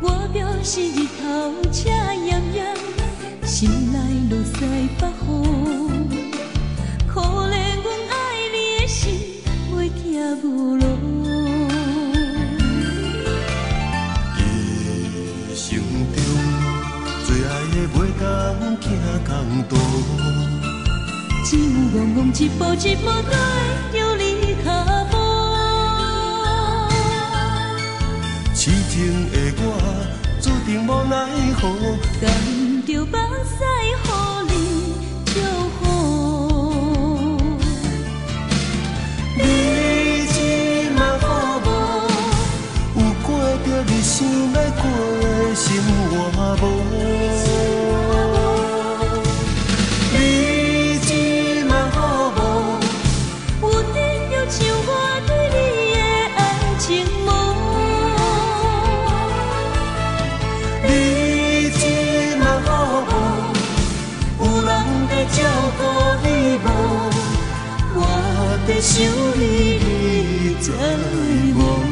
我表示日头赤炎炎，心内落西北风。可怜阮爱你的心，袂行无路。一生中最爱的袂当行公道，一步往往，一步一步跟着情的我注定无奈何，含着目屎予你祝福。你即嘛好无？有过着你想要过的生活无？想你，你知无？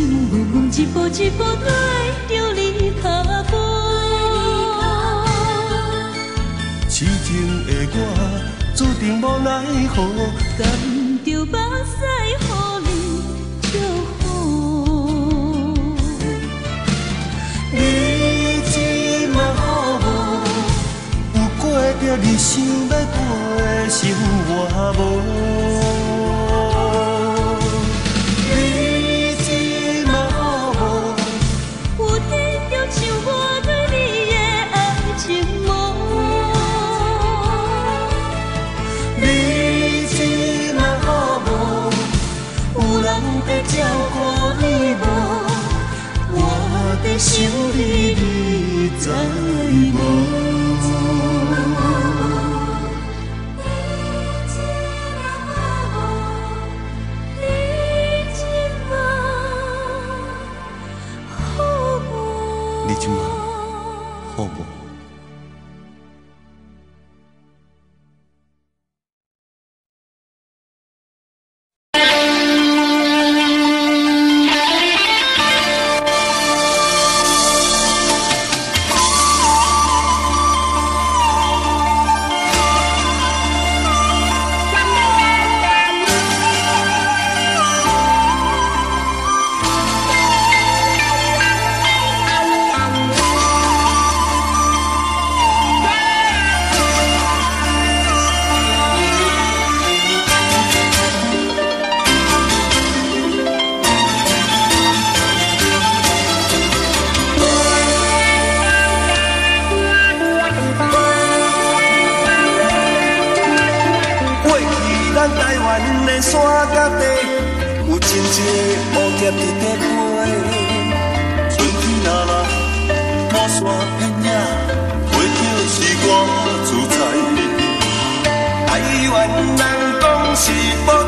一步往一步一步跟着你脚步。痴情的我注定无奈何。甘着目屎予你祝福。你即嘛好无？有过着你想要过的生活无？人讲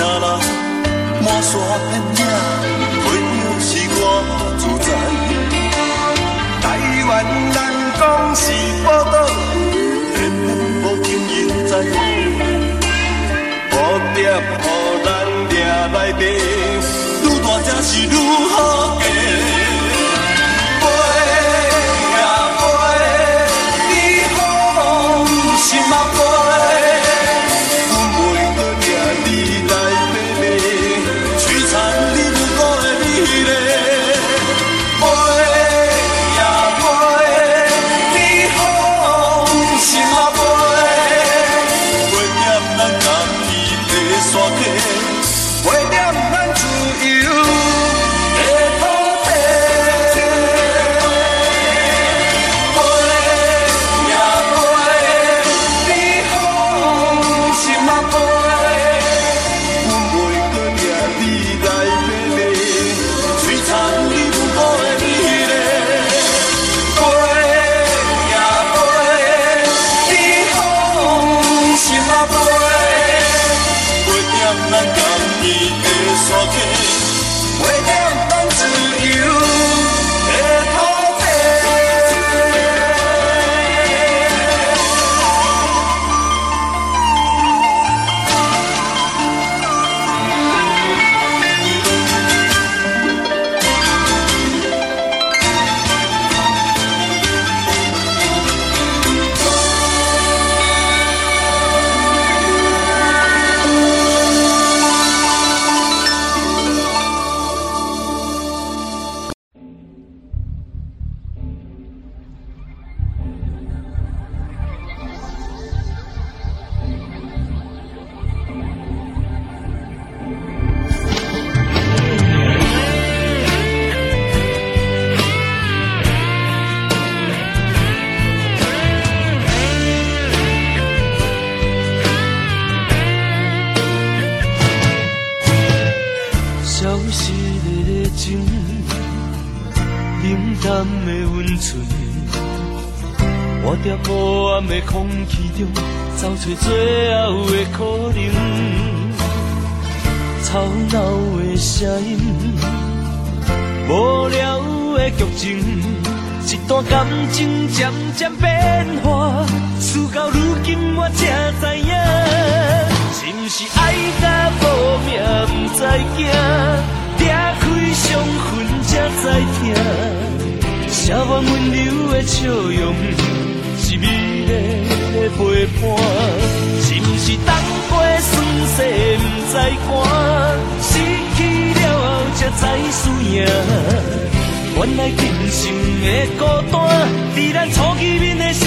啊啦，满山遍野，朋友是我自在。台湾人讲是宝岛，天然无经人栽。蝴蝶予咱掠来飞，愈大只是愈好。在空气中找出最后的可能。吵闹的声音，无聊的剧情，一段感情渐渐变化，事到如今我才知影，是不是爱到无命不知惊，拆开伤痕才知疼，写满温柔的笑容，是美。的陪伴，是毋是当过算世不知寒，失去了后才知输赢。原来今生的孤单，在咱初见面的心，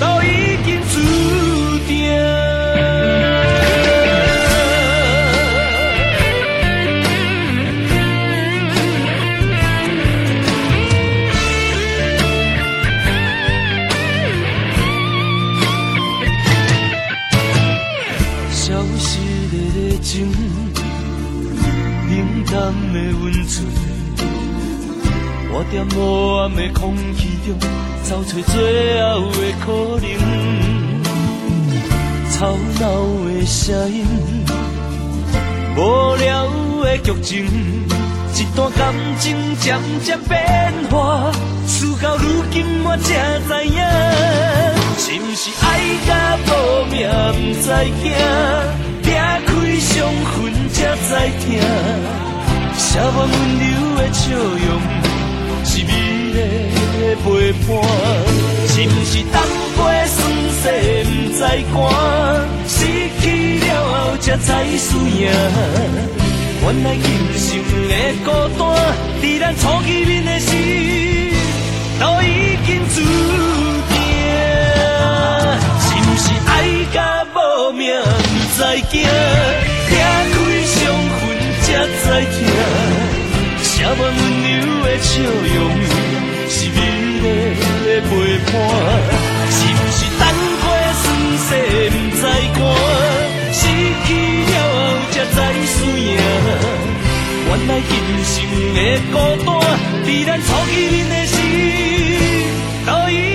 都已经注定。的温存，我伫无暗的空气中，找出最后的可能。吵闹的声音，无聊的剧情，一段感情渐渐变化，事到如今我才知影，是不是爱到无命，不知惊，拼开伤痕才知疼。写我温柔的笑容，是你的陪伴。是不是当过算世不知寒，失去了后才知输赢。原来今生的孤单，在咱初见面的时，都已经注定。是不是爱甲无命不知惊？再听，谢万温柔的笑容，是你的陪伴。是不是等过算世不知寒，失去了后才知输赢。原来人生的孤单，在咱初见面的时，都已。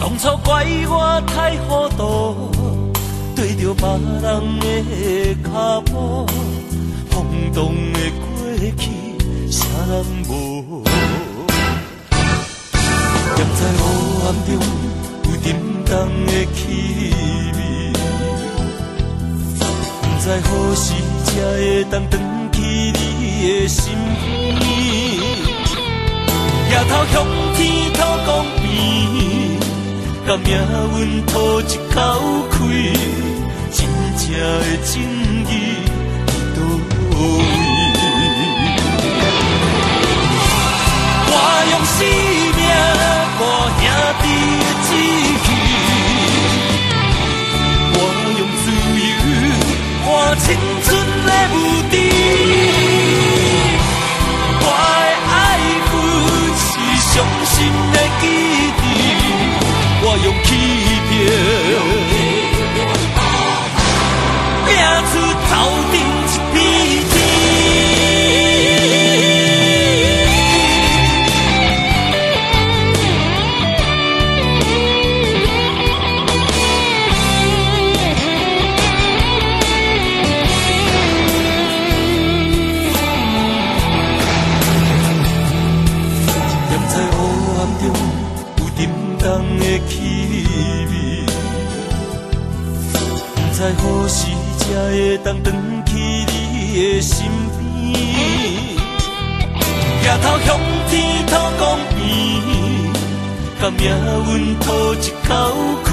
当初怪我太糊涂，对着别人的脚步，轰动的过去谁人无？站在黑暗中，有沉重的气味，不知何时才会当转去你的心。抬头向天讨公平，甲命运吐一口气，真正的正义。命运吐一口